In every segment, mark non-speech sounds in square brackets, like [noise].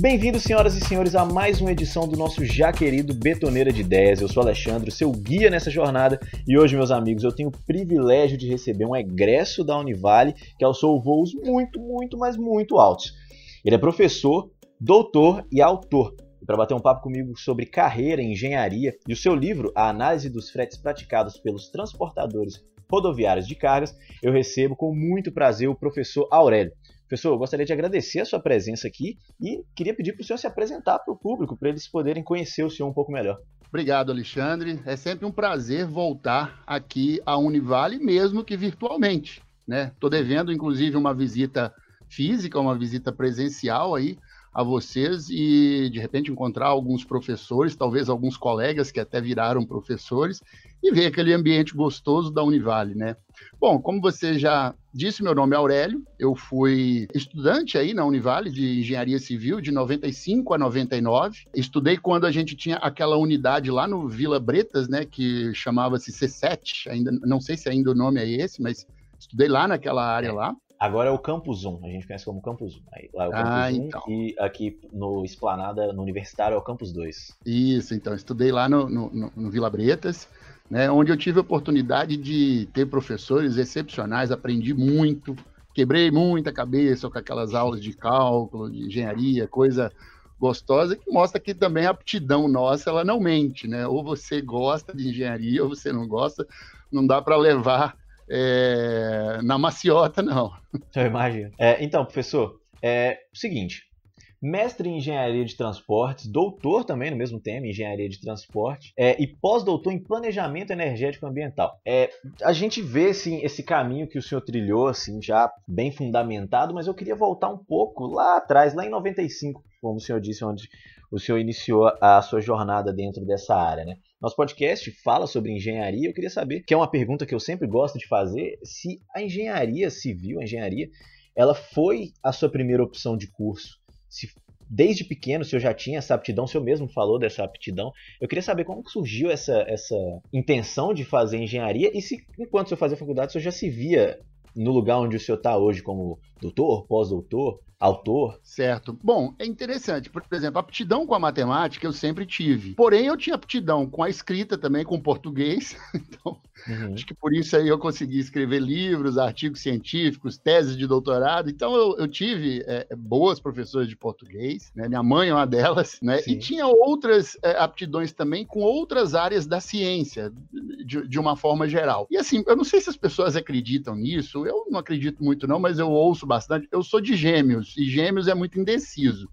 Bem-vindos, senhoras e senhores, a mais uma edição do nosso já querido Betoneira de Ideias. Eu sou Alexandre, seu guia nessa jornada, e hoje, meus amigos, eu tenho o privilégio de receber um egresso da Univale que alçou voos muito, muito, mas muito altos. Ele é professor, doutor e autor. E para bater um papo comigo sobre carreira engenharia e o seu livro, A Análise dos Fretes Praticados pelos Transportadores Rodoviários de Cargas, eu recebo com muito prazer o professor Aurélio. Professor, eu gostaria de agradecer a sua presença aqui e queria pedir para o senhor se apresentar para o público, para eles poderem conhecer o senhor um pouco melhor. Obrigado, Alexandre. É sempre um prazer voltar aqui à Univale, mesmo que virtualmente. Estou né? devendo, inclusive, uma visita física, uma visita presencial aí a vocês e de repente encontrar alguns professores, talvez alguns colegas que até viraram professores e ver aquele ambiente gostoso da Univale, né? Bom, como você já disse, meu nome é Aurélio, eu fui estudante aí na Univale de Engenharia Civil de 95 a 99. Estudei quando a gente tinha aquela unidade lá no Vila Bretas, né, que chamava-se C7, ainda não sei se ainda o nome é esse, mas estudei lá naquela área é. lá. Agora é o Campus 1, a gente conhece como Campus 1. Aí, lá é o Campus ah, 1 então. e aqui no Esplanada, no Universitário, é o Campus 2. Isso, então, estudei lá no, no, no Vila Bretas, né, onde eu tive a oportunidade de ter professores excepcionais, aprendi muito, quebrei muita cabeça com aquelas aulas de cálculo, de engenharia, coisa gostosa, que mostra que também a aptidão nossa, ela não mente, né? Ou você gosta de engenharia ou você não gosta, não dá para levar é, na maciota, não. [laughs] Eu imagino. É, então, professor, é o seguinte. Mestre em engenharia de transportes, doutor também no mesmo tema, engenharia de transporte, é, e pós-doutor em planejamento energético ambiental. É, a gente vê assim, esse caminho que o senhor trilhou, assim, já bem fundamentado, mas eu queria voltar um pouco lá atrás, lá em 95, como o senhor disse, onde o senhor iniciou a sua jornada dentro dessa área, né? Nosso podcast fala sobre engenharia. Eu queria saber, que é uma pergunta que eu sempre gosto de fazer, se a engenharia civil, a engenharia, ela foi a sua primeira opção de curso. Se desde pequeno o senhor já tinha essa aptidão, o senhor mesmo falou dessa aptidão. Eu queria saber como surgiu essa, essa intenção de fazer engenharia e se, enquanto o senhor fazia faculdade, o senhor já se via no lugar onde o senhor está hoje como doutor, pós-doutor, autor. Certo. Bom, é interessante. Por exemplo, aptidão com a matemática eu sempre tive. Porém, eu tinha aptidão com a escrita também, com o português. [laughs] Então, uhum. acho que por isso aí eu consegui escrever livros, artigos científicos, teses de doutorado. Então, eu, eu tive é, boas professoras de português. Né? Minha mãe é uma delas. Né? E tinha outras é, aptidões também com outras áreas da ciência, de, de uma forma geral. E assim, eu não sei se as pessoas acreditam nisso. Eu não acredito muito não, mas eu ouço bastante. Eu sou de gêmeos e gêmeos é muito indeciso.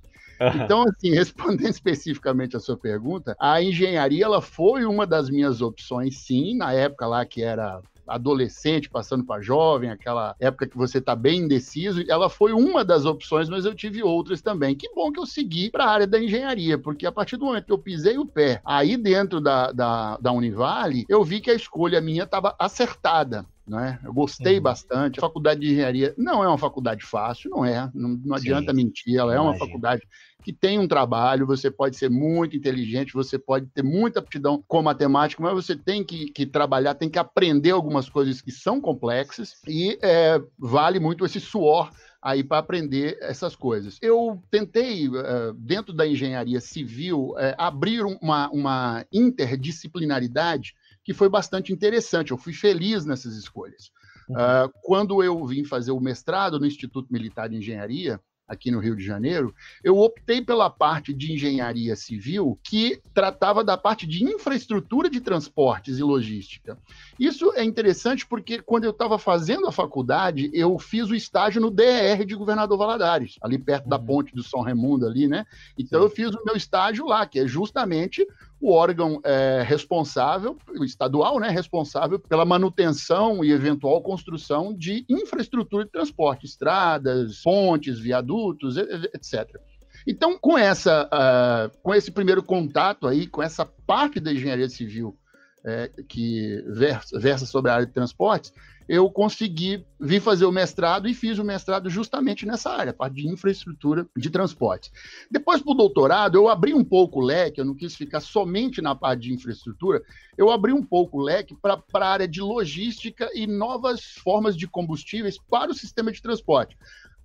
Então, assim, [laughs] respondendo especificamente a sua pergunta, a engenharia ela foi uma das minhas opções, sim, na época lá que era adolescente passando para jovem, aquela época que você está bem indeciso, ela foi uma das opções, mas eu tive outras também. Que bom que eu segui para a área da engenharia, porque a partir do momento que eu pisei o pé aí dentro da, da, da Univale, eu vi que a escolha minha estava acertada. Né? Eu gostei uhum. bastante. A faculdade de engenharia não é uma faculdade fácil, não é. Não, não adianta mentir, ela é uma faculdade que tem um trabalho, você pode ser muito inteligente, você pode ter muita aptidão com matemática, mas você tem que, que trabalhar, tem que aprender algumas coisas que são complexas e é, vale muito esse suor aí para aprender essas coisas. Eu tentei, uh, dentro da engenharia civil, uh, abrir uma, uma interdisciplinaridade que foi bastante interessante. Eu fui feliz nessas escolhas. Uh, quando eu vim fazer o mestrado no Instituto Militar de Engenharia, aqui no Rio de Janeiro, eu optei pela parte de engenharia civil que tratava da parte de infraestrutura de transportes e logística. Isso é interessante porque quando eu estava fazendo a faculdade, eu fiz o estágio no DER de Governador Valadares, ali perto uhum. da ponte do São Raimundo ali, né? Então Sim. eu fiz o meu estágio lá, que é justamente o órgão é, responsável, o estadual, né, responsável pela manutenção e eventual construção de infraestrutura de transporte, estradas, pontes, viadutos, etc. Então, com essa, uh, com esse primeiro contato aí, com essa parte da engenharia civil é, que versa, versa sobre a área de transportes, eu consegui vir fazer o mestrado e fiz o mestrado justamente nessa área, parte de infraestrutura de transporte. Depois, para o doutorado, eu abri um pouco o leque, eu não quis ficar somente na parte de infraestrutura, eu abri um pouco o leque para a área de logística e novas formas de combustíveis para o sistema de transporte.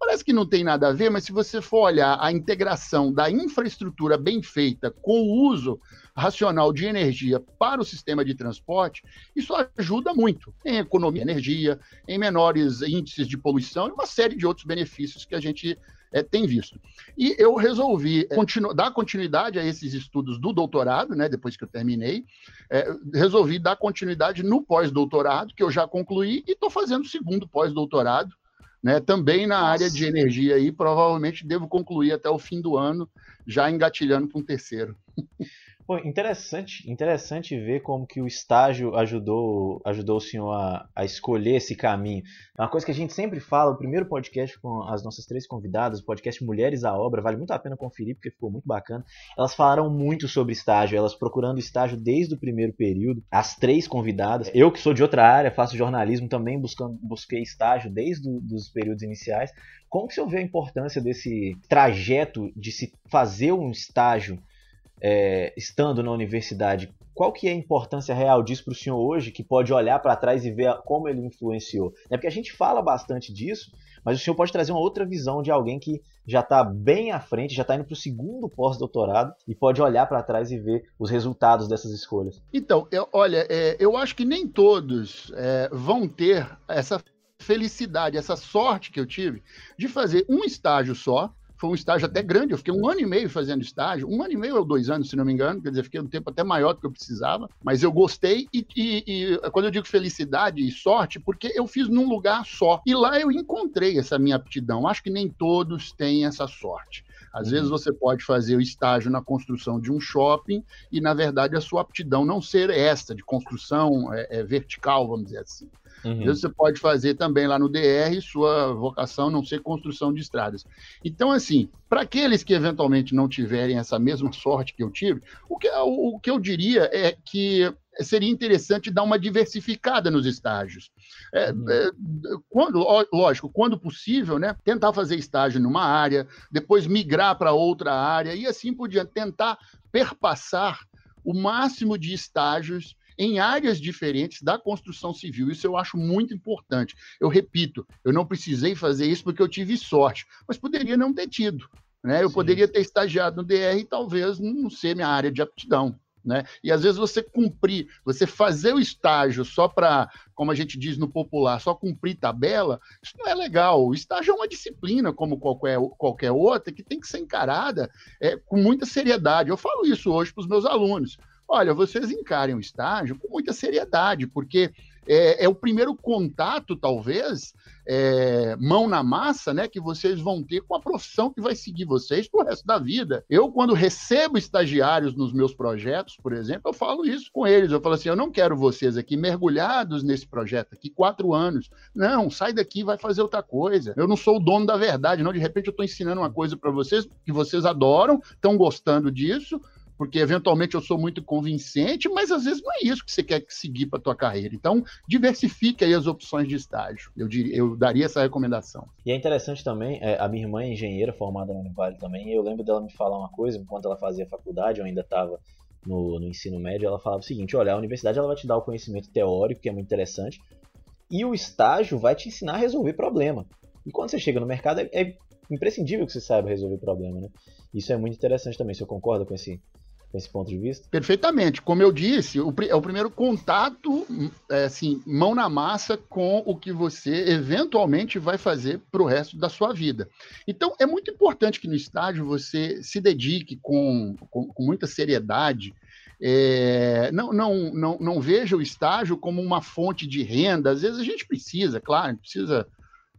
Parece que não tem nada a ver, mas se você for olhar a integração da infraestrutura bem feita com o uso racional de energia para o sistema de transporte, isso ajuda muito em economia de energia, em menores índices de poluição e uma série de outros benefícios que a gente é, tem visto. E eu resolvi é, continu dar continuidade a esses estudos do doutorado, né, depois que eu terminei, é, resolvi dar continuidade no pós-doutorado, que eu já concluí, e estou fazendo o segundo pós-doutorado, né, também na área de energia aí, provavelmente devo concluir até o fim do ano, já engatilhando para um terceiro. Pô, interessante, interessante ver como que o estágio ajudou, ajudou o senhor a, a escolher esse caminho. É uma coisa que a gente sempre fala, o primeiro podcast com as nossas três convidadas, o podcast Mulheres à Obra, vale muito a pena conferir porque ficou muito bacana. Elas falaram muito sobre estágio, elas procurando estágio desde o primeiro período, as três convidadas. Eu que sou de outra área, faço jornalismo também, buscando, busquei estágio desde os períodos iniciais. Como que o senhor vê a importância desse trajeto de se fazer um estágio é, estando na universidade, qual que é a importância real disso para o senhor hoje, que pode olhar para trás e ver como ele influenciou? É porque a gente fala bastante disso, mas o senhor pode trazer uma outra visão de alguém que já está bem à frente, já está indo para o segundo pós-doutorado e pode olhar para trás e ver os resultados dessas escolhas. Então, eu, olha, é, eu acho que nem todos é, vão ter essa felicidade, essa sorte que eu tive de fazer um estágio só, foi um estágio até grande, eu fiquei um ano e meio fazendo estágio, um ano e meio ou dois anos, se não me engano, quer dizer, fiquei um tempo até maior do que eu precisava, mas eu gostei e, e, e, quando eu digo felicidade e sorte, porque eu fiz num lugar só, e lá eu encontrei essa minha aptidão, acho que nem todos têm essa sorte. Às uhum. vezes você pode fazer o estágio na construção de um shopping e, na verdade, a sua aptidão não ser essa, de construção é, é vertical, vamos dizer assim. Uhum. Às vezes você pode fazer também lá no DR sua vocação não ser construção de estradas. Então, assim, para aqueles que eventualmente não tiverem essa mesma sorte que eu tive, o que, o, o que eu diria é que seria interessante dar uma diversificada nos estágios. É, uhum. é, quando, lógico, quando possível, né, tentar fazer estágio numa área, depois migrar para outra área e assim por diante, tentar perpassar o máximo de estágios em áreas diferentes da construção civil. Isso eu acho muito importante. Eu repito, eu não precisei fazer isso porque eu tive sorte, mas poderia não ter tido. Né? Eu Sim. poderia ter estagiado no DR e talvez não ser minha área de aptidão. Né? E às vezes você cumprir, você fazer o estágio só para, como a gente diz no popular, só cumprir tabela, isso não é legal. O estágio é uma disciplina, como qualquer, qualquer outra, que tem que ser encarada é, com muita seriedade. Eu falo isso hoje para os meus alunos. Olha, vocês encarem o estágio com muita seriedade, porque é, é o primeiro contato, talvez, é, mão na massa, né, que vocês vão ter com a profissão que vai seguir vocês pro resto da vida. Eu, quando recebo estagiários nos meus projetos, por exemplo, eu falo isso com eles. Eu falo assim: eu não quero vocês aqui mergulhados nesse projeto aqui quatro anos. Não, sai daqui vai fazer outra coisa. Eu não sou o dono da verdade, não. De repente eu estou ensinando uma coisa para vocês que vocês adoram, estão gostando disso porque eventualmente eu sou muito convincente, mas às vezes não é isso que você quer seguir para a tua carreira. Então, diversifique aí as opções de estágio. Eu, diria, eu daria essa recomendação. E é interessante também, é, a minha irmã é engenheira formada na Univale também, e eu lembro dela me falar uma coisa, enquanto ela fazia faculdade, eu ainda estava no, no, ensino médio, ela falava o seguinte, olha, a universidade ela vai te dar o conhecimento teórico, que é muito interessante, e o estágio vai te ensinar a resolver problema. E quando você chega no mercado, é, é imprescindível que você saiba resolver problema, né? Isso é muito interessante também, você concorda com esse, esse ponto de vista? Perfeitamente. Como eu disse, o, é o primeiro contato, é, assim, mão na massa com o que você eventualmente vai fazer para o resto da sua vida. Então, é muito importante que no estágio você se dedique com, com, com muita seriedade. É, não, não, não, não veja o estágio como uma fonte de renda. Às vezes a gente precisa, claro, precisa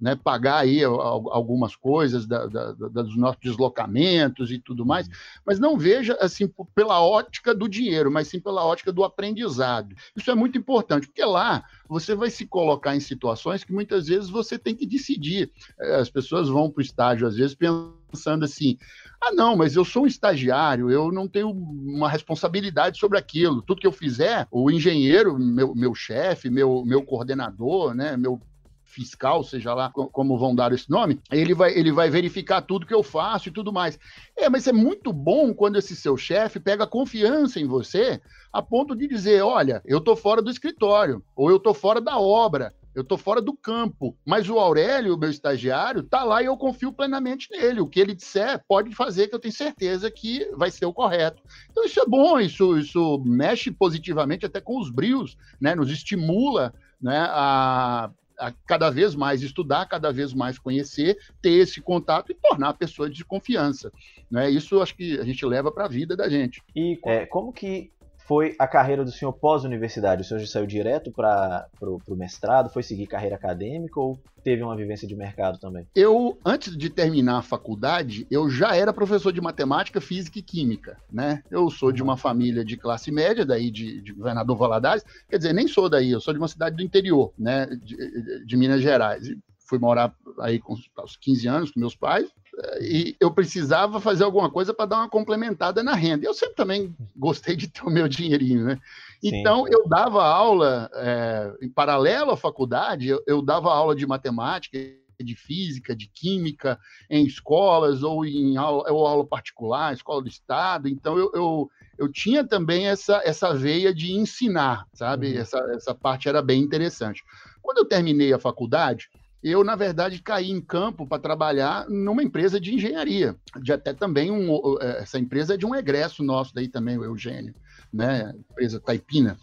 né, pagar aí algumas coisas da, da, da, dos nossos deslocamentos e tudo mais, uhum. mas não veja assim pela ótica do dinheiro, mas sim pela ótica do aprendizado. Isso é muito importante, porque lá você vai se colocar em situações que muitas vezes você tem que decidir. É, as pessoas vão para o estágio, às vezes, pensando assim: ah, não, mas eu sou um estagiário, eu não tenho uma responsabilidade sobre aquilo. Tudo que eu fizer, o engenheiro, meu, meu chefe, meu, meu coordenador, né, meu fiscal, seja lá como vão dar esse nome, ele vai, ele vai verificar tudo que eu faço e tudo mais. É, mas é muito bom quando esse seu chefe pega confiança em você a ponto de dizer, olha, eu tô fora do escritório, ou eu tô fora da obra, eu estou fora do campo. Mas o Aurélio, meu estagiário, está lá e eu confio plenamente nele. O que ele disser pode fazer que eu tenho certeza que vai ser o correto. Então isso é bom, isso, isso mexe positivamente até com os brios, né? nos estimula né, a cada vez mais estudar, cada vez mais conhecer, ter esse contato e tornar a pessoa de confiança. Né? Isso acho que a gente leva para a vida da gente. E é, como que foi a carreira do senhor pós-universidade? O senhor já saiu direto para o mestrado? Foi seguir carreira acadêmica ou teve uma vivência de mercado também? Eu, antes de terminar a faculdade, eu já era professor de matemática, física e química, né? Eu sou de uma família de classe média, daí de, de Governador Valadares, quer dizer, nem sou daí, eu sou de uma cidade do interior, né, de, de Minas Gerais. Fui morar aí com os 15 anos com meus pais, e eu precisava fazer alguma coisa para dar uma complementada na renda. Eu sempre também gostei de ter o meu dinheirinho, né? Sim. Então, eu dava aula, é, em paralelo à faculdade, eu, eu, dava aula de matemática, de física, de química, em escolas ou em aula, ou aula particular, escola do Estado. Então, eu, eu, eu tinha também essa, essa veia de ensinar, sabe? Uhum. Essa, essa parte era bem interessante. Quando eu terminei a faculdade, eu, na verdade, caí em campo para trabalhar numa empresa de engenharia. De até também um, é, essa empresa é de um egresso nosso daí também, o Eugênio, né? Empresa Taipina.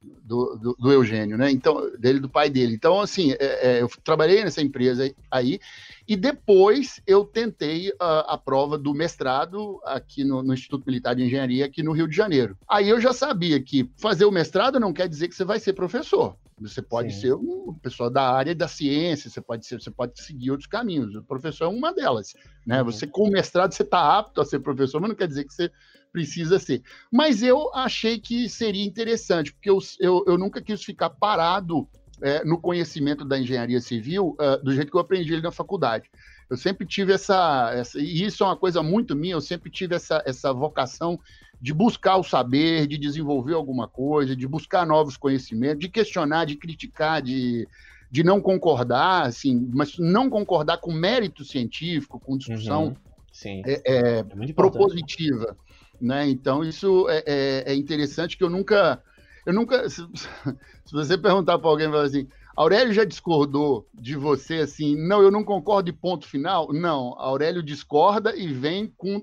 Do, do, do, Eugênio, né? Então, dele, do pai dele. Então, assim, é, é, eu trabalhei nessa empresa aí e depois eu tentei a, a prova do mestrado aqui no, no, Instituto Militar de Engenharia aqui no Rio de Janeiro. Aí eu já sabia que fazer o mestrado não quer dizer que você vai ser professor. Você pode Sim. ser uma pessoa da área da ciência, você pode ser, você pode seguir outros caminhos. O professor é uma delas, né? Uhum. Você com o mestrado você está apto a ser professor, mas não quer dizer que você precisa ser. Mas eu achei que seria interessante, porque eu, eu, eu nunca quis ficar parado é, no conhecimento da engenharia civil uh, do jeito que eu aprendi ele na faculdade. Eu sempre tive essa, essa, e isso é uma coisa muito minha, eu sempre tive essa, essa vocação de buscar o saber, de desenvolver alguma coisa, de buscar novos conhecimentos, de questionar, de criticar, de, de não concordar, assim, mas não concordar com mérito científico, com discussão uhum. é, é, é propositiva. Né? Então, isso é, é, é, interessante que eu nunca. Eu nunca. Se, [laughs] se você perguntar para alguém assim, Aurélio já discordou de você assim, não, eu não concordo de ponto final? Não, Aurélio discorda e vem com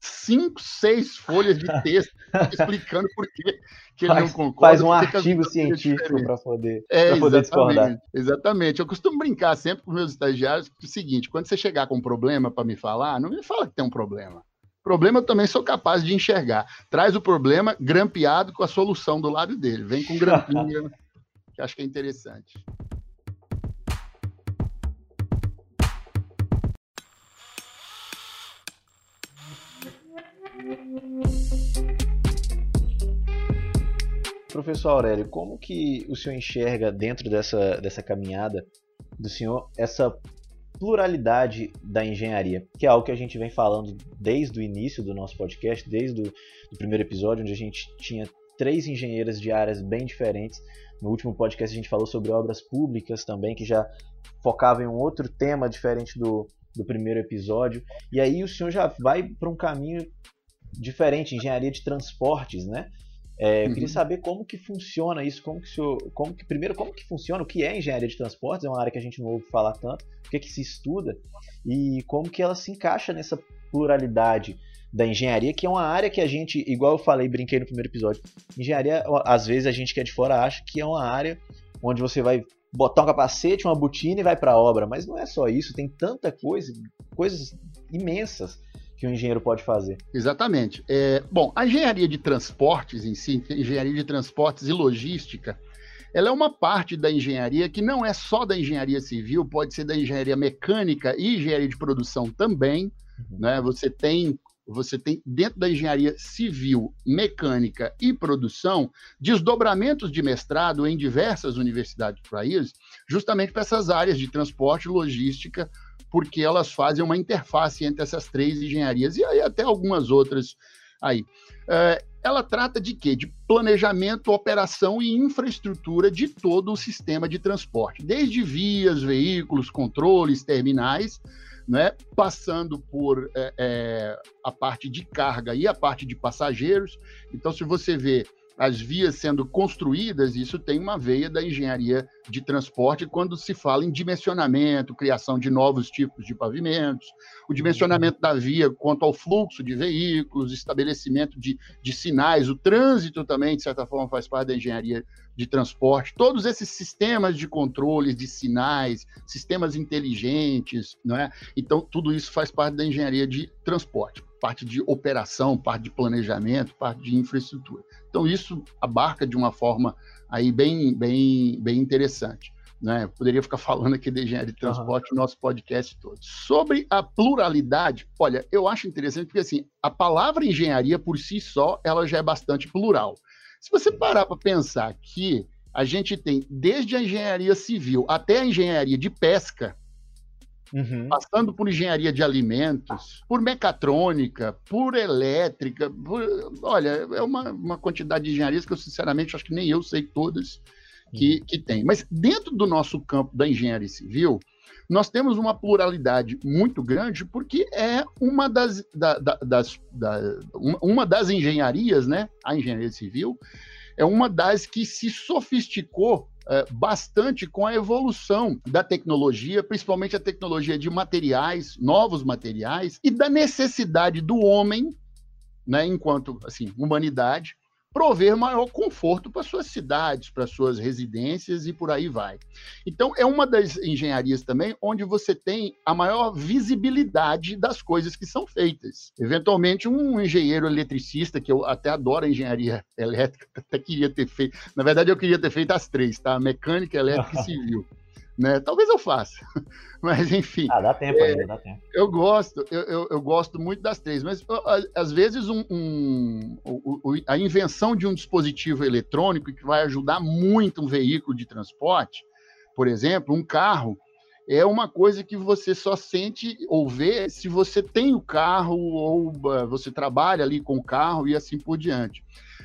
cinco, seis folhas de texto [laughs] explicando por que, que ele faz, não concorda. Faz um artigo científico para poder, é, poder discordar. Exatamente. Eu costumo brincar sempre com meus estagiários o seguinte: quando você chegar com um problema para me falar, não me fala que tem um problema. Problema eu também sou capaz de enxergar. Traz o problema grampeado com a solução do lado dele. Vem com grampinha, que acho que é interessante. Professor Aurélio, como que o senhor enxerga dentro dessa, dessa caminhada do senhor essa pluralidade da engenharia, que é algo que a gente vem falando desde o início do nosso podcast, desde o primeiro episódio, onde a gente tinha três engenheiras de áreas bem diferentes. No último podcast a gente falou sobre obras públicas também, que já focava em um outro tema diferente do, do primeiro episódio. E aí o senhor já vai para um caminho diferente, engenharia de transportes, né? É, eu queria uhum. saber como que funciona isso, como que, senhor, como que primeiro como que funciona, o que é engenharia de transportes, é uma área que a gente não ouve falar tanto, o que, é que se estuda e como que ela se encaixa nessa pluralidade da engenharia, que é uma área que a gente, igual eu falei, brinquei no primeiro episódio, engenharia, às vezes a gente que é de fora acha que é uma área onde você vai botar um capacete, uma botina e vai para a obra, mas não é só isso, tem tanta coisa, coisas imensas que um engenheiro pode fazer. Exatamente. É, bom, a engenharia de transportes em si, engenharia de transportes e logística, ela é uma parte da engenharia que não é só da engenharia civil, pode ser da engenharia mecânica e engenharia de produção também. Uhum. Né? Você tem você tem dentro da engenharia civil, mecânica e produção desdobramentos de mestrado em diversas universidades do país, justamente para essas áreas de transporte, logística, porque elas fazem uma interface entre essas três engenharias e aí até algumas outras aí. É, ela trata de quê? De planejamento, operação e infraestrutura de todo o sistema de transporte, desde vias, veículos, controles, terminais, né, passando por é, é, a parte de carga e a parte de passageiros. Então, se você vê as vias sendo construídas, isso tem uma veia da engenharia de transporte quando se fala em dimensionamento, criação de novos tipos de pavimentos, o dimensionamento da via quanto ao fluxo de veículos, estabelecimento de, de sinais, o trânsito também, de certa forma, faz parte da engenharia de transporte, todos esses sistemas de controle de sinais, sistemas inteligentes, não é? Então, tudo isso faz parte da engenharia de transporte, parte de operação, parte de planejamento, parte de infraestrutura. Então, isso abarca de uma forma aí bem, bem, bem interessante. Né? Eu poderia ficar falando aqui de engenharia de transporte uhum. no nosso podcast todo. Sobre a pluralidade, olha, eu acho interessante porque assim, a palavra engenharia por si só, ela já é bastante plural. Se você parar para pensar que a gente tem desde a engenharia civil até a engenharia de pesca, Uhum. Passando por engenharia de alimentos, por mecatrônica, por elétrica. Por... Olha, é uma, uma quantidade de engenharias que eu, sinceramente, acho que nem eu sei todas que, uhum. que tem. Mas dentro do nosso campo da engenharia civil, nós temos uma pluralidade muito grande porque é uma das, da, da, das, da, uma das engenharias, né? A engenharia civil é uma das que se sofisticou bastante com a evolução da tecnologia, principalmente a tecnologia de materiais, novos materiais, e da necessidade do homem, né, enquanto assim, humanidade, prover maior conforto para suas cidades, para suas residências e por aí vai. Então, é uma das engenharias também onde você tem a maior visibilidade das coisas que são feitas. Eventualmente, um engenheiro eletricista, que eu até adoro a engenharia elétrica, [laughs] até queria ter feito. Na verdade, eu queria ter feito as três, tá? Mecânica, elétrica e [laughs] civil né? Talvez eu faça, [laughs] mas enfim. Ah, dá tempo é, ainda, dá tempo. Eu gosto, eu, eu, eu, gosto muito das três, mas às vezes um, um, a invenção de um dispositivo eletrônico que vai ajudar muito um veículo de transporte, por exemplo, um carro, é uma coisa que você só sente ou vê se você tem o carro ou uh, você trabalha ali com o carro e assim por diante.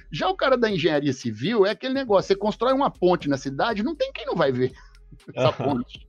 Já o cara da engenharia civil é aquele negócio, você constrói uma ponte na cidade, não tem quem não vai ver essa ponte.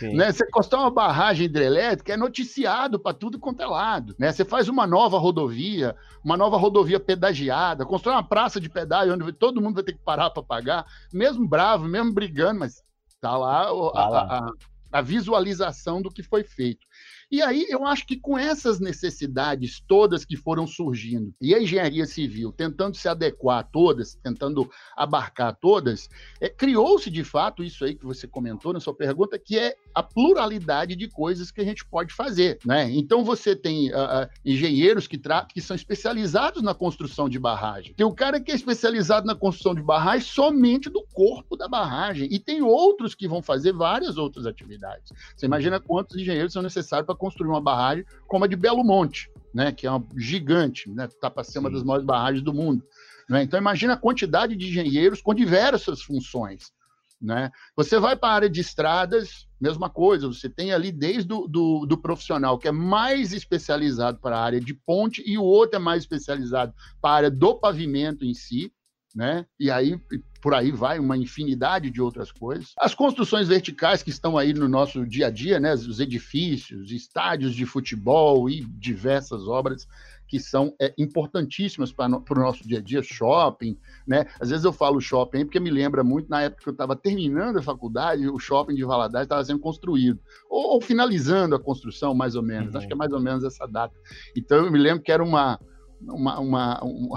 Né? Você construir uma barragem hidrelétrica é noticiado para tudo quanto é lado. Né? Você faz uma nova rodovia, uma nova rodovia pedagiada, constrói uma praça de pedágio onde todo mundo vai ter que parar para pagar, mesmo bravo, mesmo brigando, mas tá lá, tá lá. A, a, a visualização do que foi feito. E aí eu acho que com essas necessidades todas que foram surgindo, e a engenharia civil tentando se adequar a todas, tentando abarcar todas, é, criou-se de fato isso aí que você comentou na sua pergunta, que é a pluralidade de coisas que a gente pode fazer. Né? Então você tem uh, uh, engenheiros que, que são especializados na construção de barragem. Tem o cara que é especializado na construção de barragem somente do corpo da barragem. E tem outros que vão fazer várias outras atividades. Você imagina quantos engenheiros são necessários para construir uma barragem como a de Belo Monte, né, que é uma gigante, né, está para ser uma das maiores barragens do mundo. Né? Então, imagina a quantidade de engenheiros com diversas funções. Né? Você vai para a área de estradas, mesma coisa, você tem ali desde o do, do profissional que é mais especializado para a área de ponte e o outro é mais especializado para a área do pavimento em si, né? E aí por aí vai uma infinidade de outras coisas. As construções verticais que estão aí no nosso dia a dia, né? Os edifícios, estádios de futebol e diversas obras que são é, importantíssimas para o nosso dia a dia, shopping, né? Às vezes eu falo shopping porque me lembra muito na época que eu estava terminando a faculdade, o shopping de Valadares estava sendo construído, ou, ou, finalizando a construção, mais ou menos. Uhum. Acho que é mais ou menos essa data. Então eu me lembro que era uma uma, uma, um,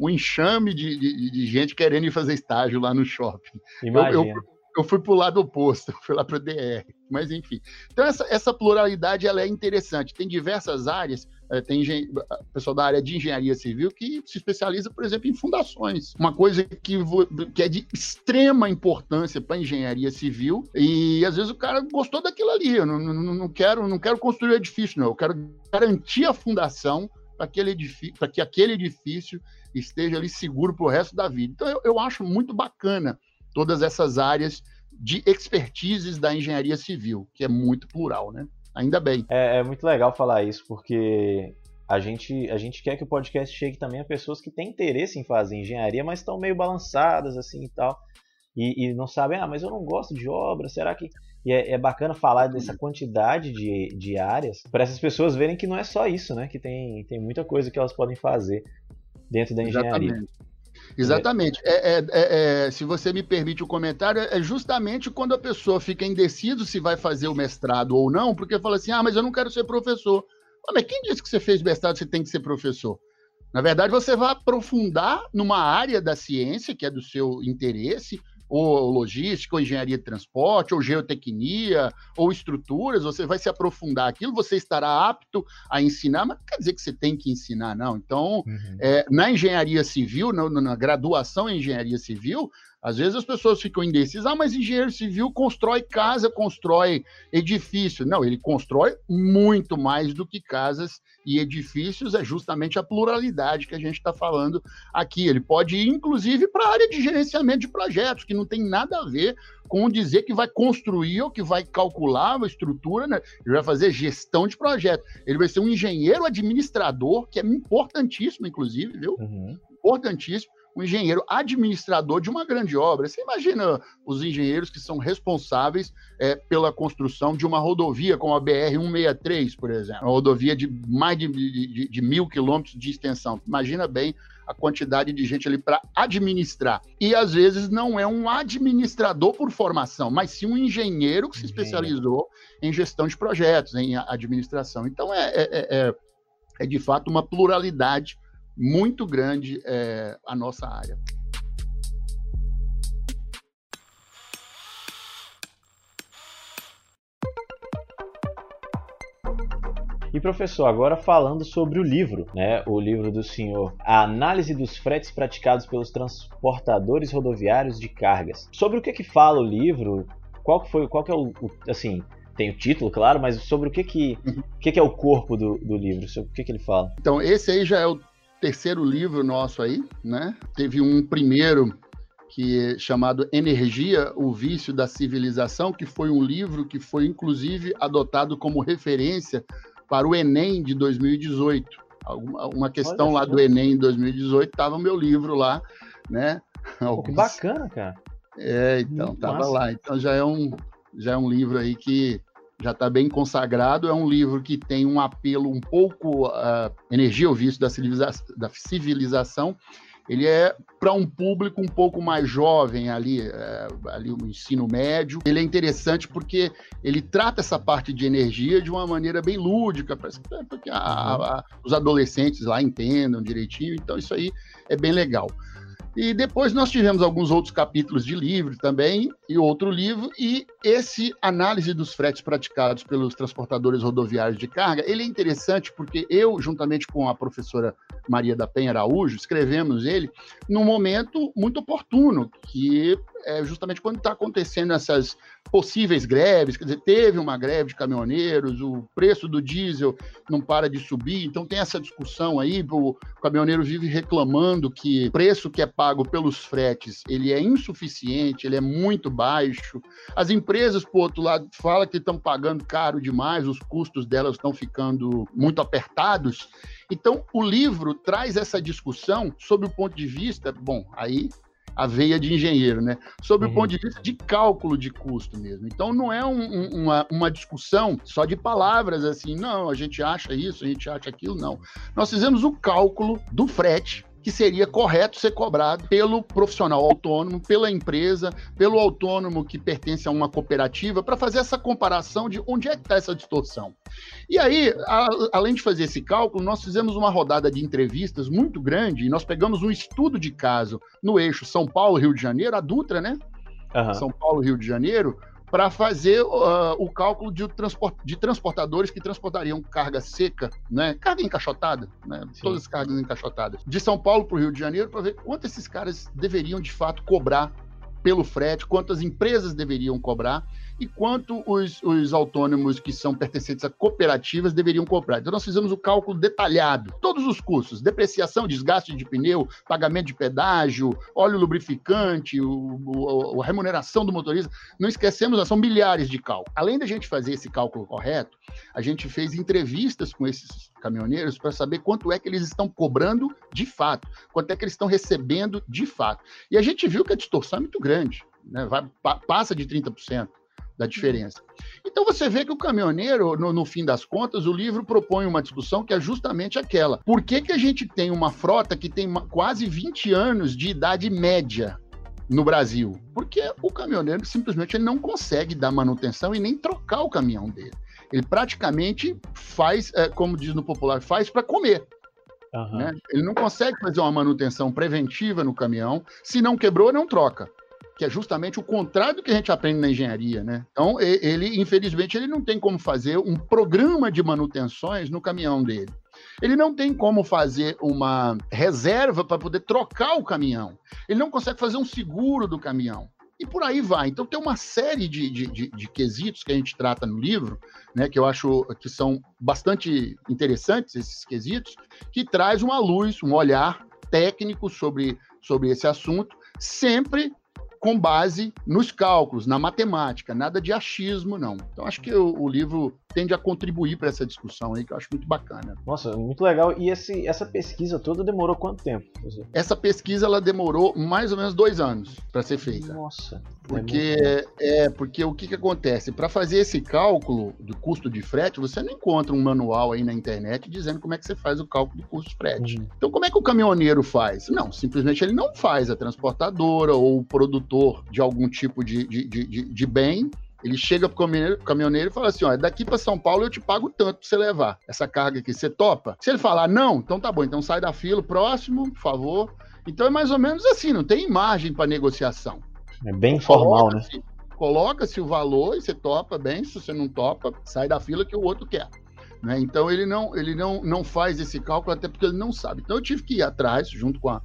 um enxame de, de, de, gente querendo ir fazer estágio lá no shopping. Imagina. Eu, eu, eu fui para o lado oposto, [laughs] fui lá para o DR. Mas enfim. Então, essa, essa pluralidade ela é interessante. Tem diversas áreas. Eh, tem pessoal da área de engenharia civil que se especializa, por exemplo, em fundações. Uma coisa que, que é de extrema importância para a engenharia civil. E às vezes o cara gostou daquilo ali. Eu não, não, não, quero, não quero construir edifício, não. Eu quero garantir a fundação para que aquele edifício esteja ali seguro para o resto da vida. Então, eu, eu acho muito bacana todas essas áreas de expertises da engenharia civil, que é muito plural, né? Ainda bem. É, é, muito legal falar isso, porque a gente, a gente quer que o podcast chegue também a pessoas que têm interesse em fazer engenharia, mas estão meio balançadas assim e tal, e, e não sabem, ah, mas eu não gosto de obra, será que. E é, é bacana falar dessa quantidade de, de áreas para essas pessoas verem que não é só isso, né? Que tem, tem muita coisa que elas podem fazer dentro da engenharia. Exatamente. Exatamente. É, é, é, é, se você me permite o comentário, é justamente quando a pessoa fica indeciso se vai fazer o mestrado ou não, porque fala assim: ah, mas eu não quero ser professor. mas quem disse que você fez mestrado você tem que ser professor? Na verdade, você vai aprofundar numa área da ciência que é do seu interesse, ou logística, ou engenharia de transporte, ou geotecnia, ou estruturas, você vai se aprofundar aquilo, você estará apto a ensinar, mas não quer dizer que você tem que ensinar, não. Então, uhum. é, na engenharia civil, na, na graduação em engenharia civil, às vezes as pessoas ficam indecisas, ah, mas engenheiro civil constrói casa, constrói edifício. Não, ele constrói muito mais do que casas e edifícios, é justamente a pluralidade que a gente está falando aqui. Ele pode ir, inclusive, para a área de gerenciamento de projetos, que não tem nada a ver com dizer que vai construir ou que vai calcular uma estrutura, né? ele vai fazer gestão de projeto. Ele vai ser um engenheiro administrador, que é importantíssimo, inclusive, viu? Uhum. Importantíssimo um engenheiro administrador de uma grande obra. Você imagina os engenheiros que são responsáveis é, pela construção de uma rodovia como a BR-163, por exemplo, uma rodovia de mais de, de, de mil quilômetros de extensão. Imagina bem a quantidade de gente ali para administrar. E às vezes não é um administrador por formação, mas sim um engenheiro que se especializou em gestão de projetos, em administração. Então é, é, é, é de fato uma pluralidade muito grande é, a nossa área. E professor, agora falando sobre o livro, né? O livro do senhor, a análise dos fretes praticados pelos transportadores rodoviários de cargas. Sobre o que que fala o livro? Qual que foi, qual que é o, o assim, tem o título, claro, mas sobre o que que, uhum. que, que é o corpo do, do livro? Sobre o que que ele fala? Então, esse aí já é o terceiro livro nosso aí, né? Teve um primeiro que é chamado Energia, o vício da civilização, que foi um livro que foi inclusive adotado como referência para o Enem de 2018. Uma questão Olha lá do Enem em 2018 estava o meu livro lá, né? Alguns... Que bacana, cara. É, então Muito tava massa. lá. Então já é um já é um livro aí que já está bem consagrado. É um livro que tem um apelo um pouco uh, energia ou vício da, civiliza da civilização. Ele é para um público um pouco mais jovem ali, uh, ali o ensino médio. Ele é interessante porque ele trata essa parte de energia de uma maneira bem lúdica, para que a, a, os adolescentes lá entendam direitinho. Então isso aí é bem legal. E depois nós tivemos alguns outros capítulos de livro também, e outro livro, e esse análise dos fretes praticados pelos transportadores rodoviários de carga, ele é interessante porque eu, juntamente com a professora Maria da Penha Araújo, escrevemos ele num momento muito oportuno, que é justamente quando está acontecendo essas possíveis greves, quer dizer, teve uma greve de caminhoneiros, o preço do diesel não para de subir, então tem essa discussão aí, o caminhoneiro vive reclamando que o preço que é pago pelos fretes, ele é insuficiente, ele é muito baixo. As empresas, por outro lado, falam que estão pagando caro demais, os custos delas estão ficando muito apertados. Então, o livro traz essa discussão sob o ponto de vista, bom, aí a veia de engenheiro, né? Sobre uhum. o ponto de vista de cálculo de custo mesmo. Então não é um, um, uma, uma discussão só de palavras assim, não, a gente acha isso, a gente acha aquilo, não. Nós fizemos o cálculo do frete que seria correto ser cobrado pelo profissional autônomo, pela empresa, pelo autônomo que pertence a uma cooperativa, para fazer essa comparação de onde é que está essa distorção. E aí, a, além de fazer esse cálculo, nós fizemos uma rodada de entrevistas muito grande e nós pegamos um estudo de caso no eixo São Paulo-Rio de Janeiro, a Dutra, né? Uhum. São Paulo-Rio de Janeiro, para fazer uh, o cálculo de, transport, de, transportadores que transportariam carga seca, né? carga encaixotada, né? todas as cargas encaixotadas, de São Paulo para o Rio de Janeiro, para ver quanto esses caras deveriam de fato cobrar pelo frete, quantas empresas deveriam cobrar e quanto os, os autônomos que são pertencentes a cooperativas deveriam cobrar. Então, nós fizemos o cálculo detalhado, todos os custos, depreciação, desgaste de pneu, pagamento de pedágio, óleo lubrificante, o, o, a remuneração do motorista. Não esquecemos, são milhares de cálculos. Além da gente fazer esse cálculo correto, a gente fez entrevistas com esses caminhoneiros para saber quanto é que eles estão cobrando de fato, quanto é que eles estão recebendo de fato. E a gente viu que a distorção é muito grande, né? Vai, pa, passa de 30% da diferença. Então você vê que o caminhoneiro, no, no, fim das contas, o livro propõe uma discussão que é justamente aquela. Por que, que a gente tem uma frota que tem quase 20 anos de idade média no Brasil? Porque o caminhoneiro simplesmente ele não consegue dar manutenção e nem trocar o caminhão dele. Ele praticamente faz, é, como diz no popular, faz para comer. Uhum. Né? Ele não consegue fazer uma manutenção preventiva no caminhão. Se não quebrou, não troca que é justamente o contrário do que a gente aprende na engenharia, né? Então, ele, infelizmente, ele não tem como fazer um programa de manutenções no caminhão dele. Ele não tem como fazer uma reserva para poder trocar o caminhão. Ele não consegue fazer um seguro do caminhão. E por aí vai. Então tem uma série de, de, de, de quesitos que a gente trata no livro, né, que eu acho que são bastante interessantes, esses quesitos, que traz uma luz, um olhar técnico sobre, sobre esse assunto, sempre com base nos cálculos, na matemática, nada de achismo, não. Então, acho que o, o livro tende a contribuir para essa discussão aí, que eu acho muito bacana. Nossa, muito legal. E esse, essa pesquisa toda demorou quanto tempo? Essa pesquisa ela demorou mais ou menos dois anos para ser feita. Nossa. Porque é, é porque o que, que acontece? Para fazer esse cálculo do custo de frete, você não encontra um manual aí na internet dizendo como é que você faz o cálculo do custo de frete. Uhum. Então, como é que o caminhoneiro faz? Não, simplesmente ele não faz. A transportadora ou o produtor de algum tipo de, de, de, de bem ele chega pro caminhoneiro, caminhoneiro e fala assim: ó, daqui para São Paulo eu te pago tanto pra você levar essa carga aqui. Você topa? Se ele falar não, então tá bom, então sai da fila, próximo, por favor. Então é mais ou menos assim, não tem margem para negociação. É bem informal, né? Coloca-se o valor e você topa bem, se você não topa, sai da fila que o outro quer. Né? Então ele não ele não, não faz esse cálculo até porque ele não sabe. Então eu tive que ir atrás, junto com a,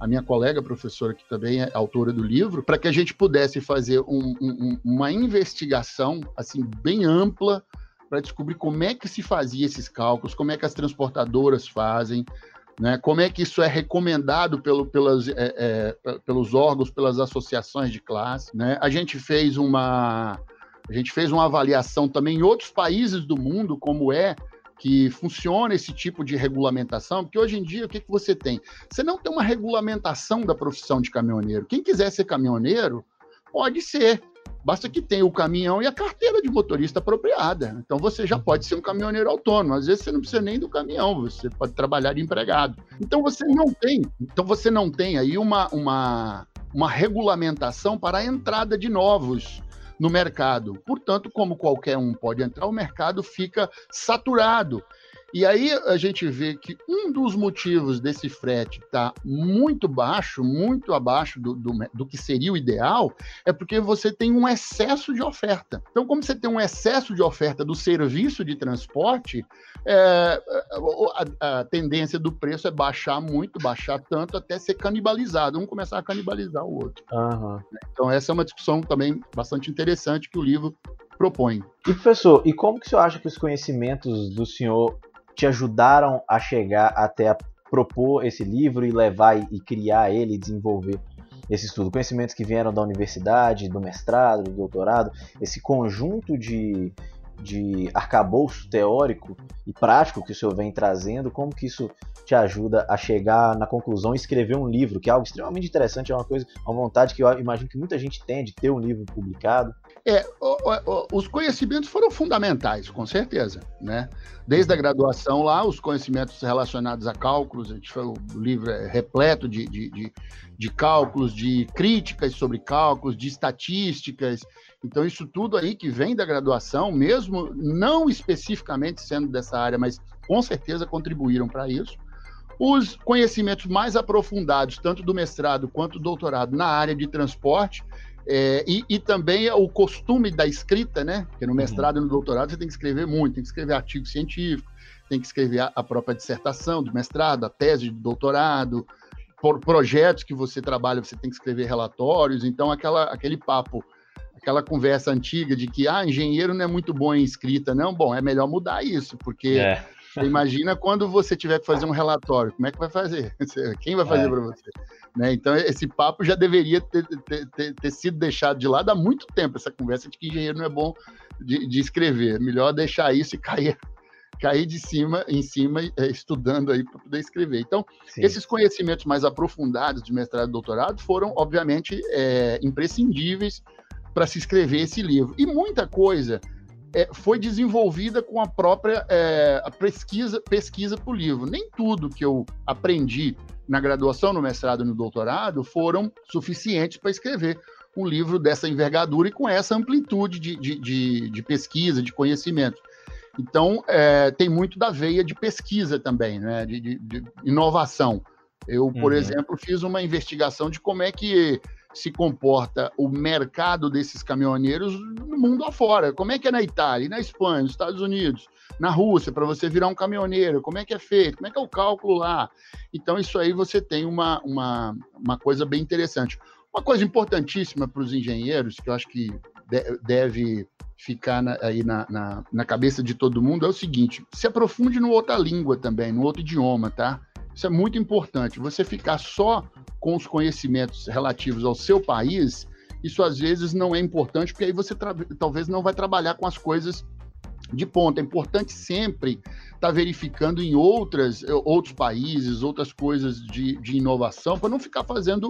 a minha colega professora, que também é autora do livro, para que a gente pudesse fazer um, um, uma investigação assim bem ampla para descobrir como é que se fazia esses cálculos, como é que as transportadoras fazem, né, como é que isso é recomendado pelo, pelas, é, é, pelos órgãos, pelas associações de classe. Né? A gente fez uma a gente fez uma avaliação também em outros países do mundo, como é que funciona esse tipo de regulamentação, porque hoje em dia o que, que você tem? Você não tem uma regulamentação da profissão de caminhoneiro. Quem quiser ser caminhoneiro, pode ser. Basta que tenha o caminhão e a carteira de motorista apropriada. Então você já pode ser um caminhoneiro autônomo. Às vezes você não precisa nem do caminhão, você pode trabalhar de empregado. Então você não tem, então você não tem aí uma, uma, uma regulamentação para a entrada de novos no mercado. Portanto, como qualquer um pode entrar, o mercado fica saturado. E aí a gente vê que um dos motivos desse frete estar tá muito baixo, muito abaixo do, do, do, que seria o ideal, é porque você tem um excesso de oferta. Então, como você tem um excesso de oferta do serviço de transporte, é, a, a, tendência do preço é baixar muito, baixar tanto, até ser canibalizado. Um começar a canibalizar o outro. Uhum. Então, essa é uma discussão também bastante interessante que o livro propõe. E professor, e como que o senhor acha que os conhecimentos do senhor te ajudaram a chegar até a propor esse livro e levar e, criar ele, desenvolver esse estudo? Conhecimentos que vieram da universidade, do mestrado, do doutorado, esse conjunto de, de arcabouço teórico e prático que o senhor vem trazendo, como que isso te ajuda a chegar na conclusão e escrever um livro, que é algo extremamente interessante, é uma coisa, uma vontade que eu imagino que muita gente tem de ter um livro publicado. É, o, o, os conhecimentos foram fundamentais, com certeza, né? Desde a graduação lá, os conhecimentos relacionados a cálculos, a gente foi, o livro é repleto de, de, de, de cálculos, de críticas sobre cálculos, de estatísticas. Então, isso tudo aí que vem da graduação, mesmo não especificamente sendo dessa área, mas com certeza contribuíram para isso. Os conhecimentos mais aprofundados, tanto do mestrado quanto do doutorado, na área de transporte, é, e, e, também o costume da escrita, né? Porque no uhum. mestrado e no doutorado você tem que escrever muito, tem que escrever artigo científico, tem que escrever a, própria dissertação do mestrado, a tese de doutorado, por projetos que você trabalha, você tem que escrever relatórios. Então, aquela, aquele papo, aquela conversa antiga de que ah, engenheiro não é muito bom em escrita, não, bom, é melhor mudar isso, porque é. imagina quando você tiver que fazer um relatório, como é que vai fazer? [laughs] Quem vai fazer é. para você? Né? Então, esse papo já deveria ter, ter, ter, sido deixado de lado há muito tempo, essa conversa de que engenheiro não é bom de, de escrever. Melhor deixar isso e cair, cair de cima, em cima, é, estudando aí para poder escrever. Então, Sim. esses conhecimentos mais aprofundados de mestrado e doutorado foram, obviamente, é, imprescindíveis para se escrever esse livro. E muita coisa é, foi desenvolvida com a própria é, a pesquisa pesquisa para o livro. Nem tudo que eu aprendi na graduação, no mestrado e no doutorado foram suficientes para escrever um livro dessa envergadura e com essa amplitude de, de, de, de pesquisa, de conhecimento. Então, é, tem muito da veia de pesquisa também, né? de, de, de inovação. Eu, por uhum. exemplo, fiz uma investigação de como é que se comporta o mercado desses caminhoneiros no mundo afora. Como é que é na Itália, na Espanha, nos Estados Unidos, na Rússia, para você virar um caminhoneiro? Como é que é feito? Como é que é o cálculo lá? Então, isso aí você tem uma, uma, uma coisa bem interessante. Uma coisa importantíssima para os engenheiros, que eu acho que deve ficar na, aí na, na, na, cabeça de todo mundo, é o seguinte: se aprofunde no outra língua também, no outro idioma, tá? Isso é muito importante. Você ficar só com os conhecimentos relativos ao seu país, isso às vezes não é importante, porque aí você talvez não vai trabalhar com as coisas de ponta. É importante sempre estar tá verificando em outras, outros países, outras coisas de, de inovação, para não ficar fazendo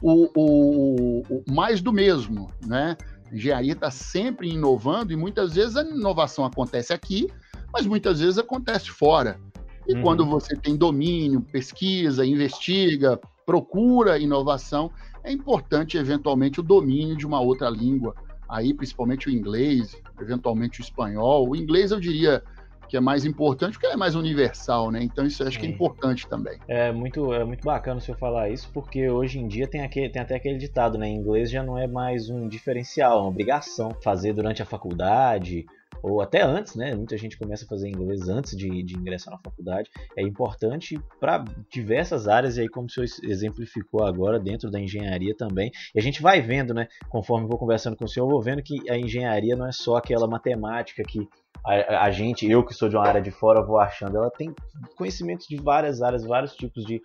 o, o, o mais do mesmo, né? Engenharia está sempre inovando e muitas vezes a inovação acontece aqui, mas muitas vezes acontece fora. E uhum. quando você tem domínio, pesquisa, investiga, procura inovação, é importante eventualmente o domínio de uma outra língua, aí principalmente o inglês, eventualmente o espanhol. O inglês eu diria que é mais importante porque é mais universal, né? Então isso acho que é importante também. É muito, é muito bacana o senhor falar isso, porque hoje em dia tem, aquele, tem até aquele ditado, né? Em inglês já não é mais um diferencial, é uma obrigação fazer durante a faculdade ou até antes, né? Muita gente começa a fazer inglês antes de, de ingressar na faculdade. É importante para diversas áreas, e aí, como o senhor exemplificou agora, dentro da engenharia também. E a gente vai vendo, né? Conforme vou conversando com o senhor, eu vou vendo que a engenharia não é só aquela matemática que a, a, gente, eu que sou de uma área de fora, vou achando. Ela tem conhecimentos de várias áreas, vários tipos de.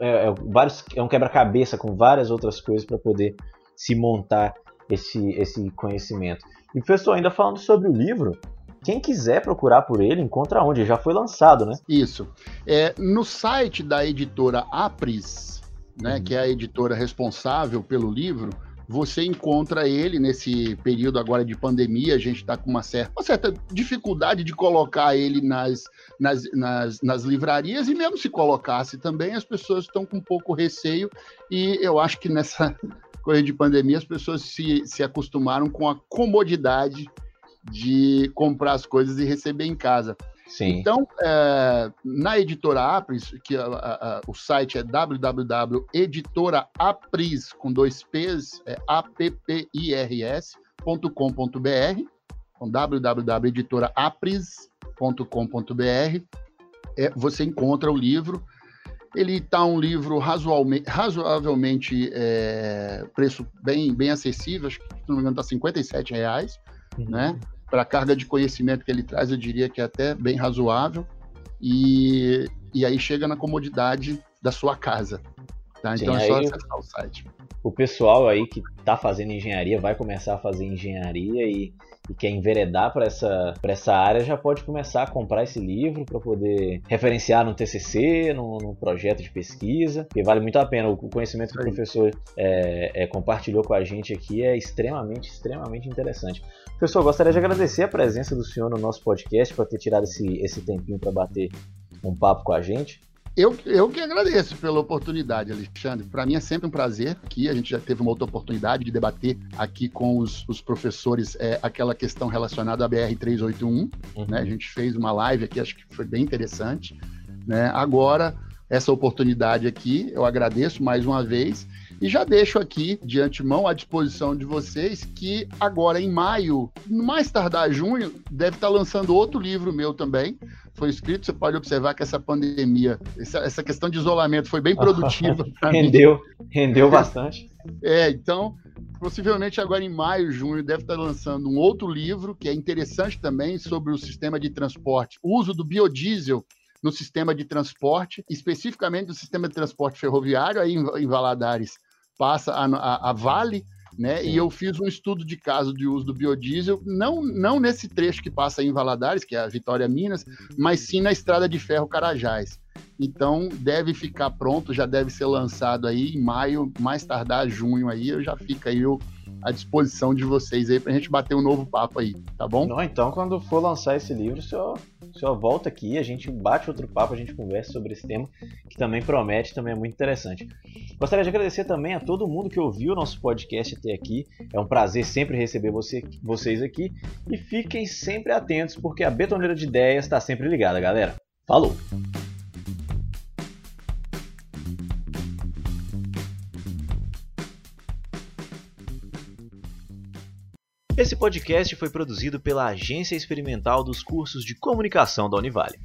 É, é, vários, é um quebra-cabeça com várias outras coisas para poder se montar esse, esse conhecimento. E professor, ainda falando sobre o livro, quem quiser procurar por ele, encontra onde? Já foi lançado, né? Isso. É, no site da editora Apris, né, uhum. que é a editora responsável pelo livro, você encontra ele nesse período agora de pandemia, a gente está com uma certa, uma certa dificuldade de colocar ele nas, nas, nas, nas, livrarias, e mesmo se colocasse também, as pessoas estão com um pouco receio, e eu acho que nessa coisa de pandemia as pessoas se, se acostumaram com a comodidade de comprar as coisas e receber em casa. Sim. Então, é, na editora Apris, que a, a, o site é www.editoraapris, com dois P's, é appirs.com.br, com www.editoraapris.com.br, é, você encontra o livro. Ele está um livro razoavelmente, razoavelmente é, preço bem, bem acessível, acho que, se não me engano, está 57 reais, uhum. né? Para a carga de conhecimento que ele traz, eu diria que é até bem razoável. E, e aí chega na comodidade da sua casa. Tá? Então Sim, é só acessar o site. O pessoal aí que está fazendo engenharia vai começar a fazer engenharia e, e quer enveredar para essa, essa área já pode começar a comprar esse livro para poder referenciar no TCC, no, no, projeto de pesquisa, que vale muito a pena. O conhecimento que o professor é, é, compartilhou com a gente aqui é extremamente, extremamente interessante. Pessoal, gostaria de agradecer a presença do senhor no nosso podcast, por ter tirado esse, esse tempinho para bater um papo com a gente. Eu, eu que agradeço pela oportunidade, Alexandre. Para mim é sempre um prazer aqui. A gente já teve uma outra oportunidade de debater aqui com os, os professores é, aquela questão relacionada à BR-381. Uhum. Né? A gente fez uma live aqui, acho que foi bem interessante. Né? Agora, essa oportunidade aqui, eu agradeço mais uma vez e já deixo aqui de antemão à disposição de vocês que agora em maio, mais tardar junho, deve estar lançando outro livro meu também. Foi escrito, você pode observar que essa pandemia, essa, essa questão de isolamento foi bem produtiva. [laughs] rendeu, mim. rendeu bastante. [laughs] É, então, possivelmente agora em maio, junho, deve estar lançando um outro livro que é interessante também sobre o sistema de transporte, o uso do biodiesel no sistema de transporte, especificamente no sistema de transporte ferroviário, aí em Valadares passa a, a, a Vale, né? Sim. E eu fiz um estudo de caso de uso do biodiesel, não, não nesse trecho que passa em Valadares, que é a Vitória Minas, mas sim na estrada de ferro Carajás. Então deve ficar pronto, já deve ser lançado aí em maio, mais tardar junho aí, já fica aí o, à disposição de vocês aí pra gente bater um novo papo aí, tá bom? Não, então quando for lançar esse livro, o senhor, o senhor volta aqui, a gente bate outro papo, a gente conversa sobre esse tema, que também promete, também é muito interessante. Gostaria de agradecer também a todo mundo que ouviu o nosso podcast até aqui. É um prazer sempre receber você, vocês aqui. E fiquem sempre atentos, porque a betoneira de ideias está sempre ligada, galera. Falou! Esse podcast foi produzido pela Agência Experimental dos Cursos de Comunicação da Univale.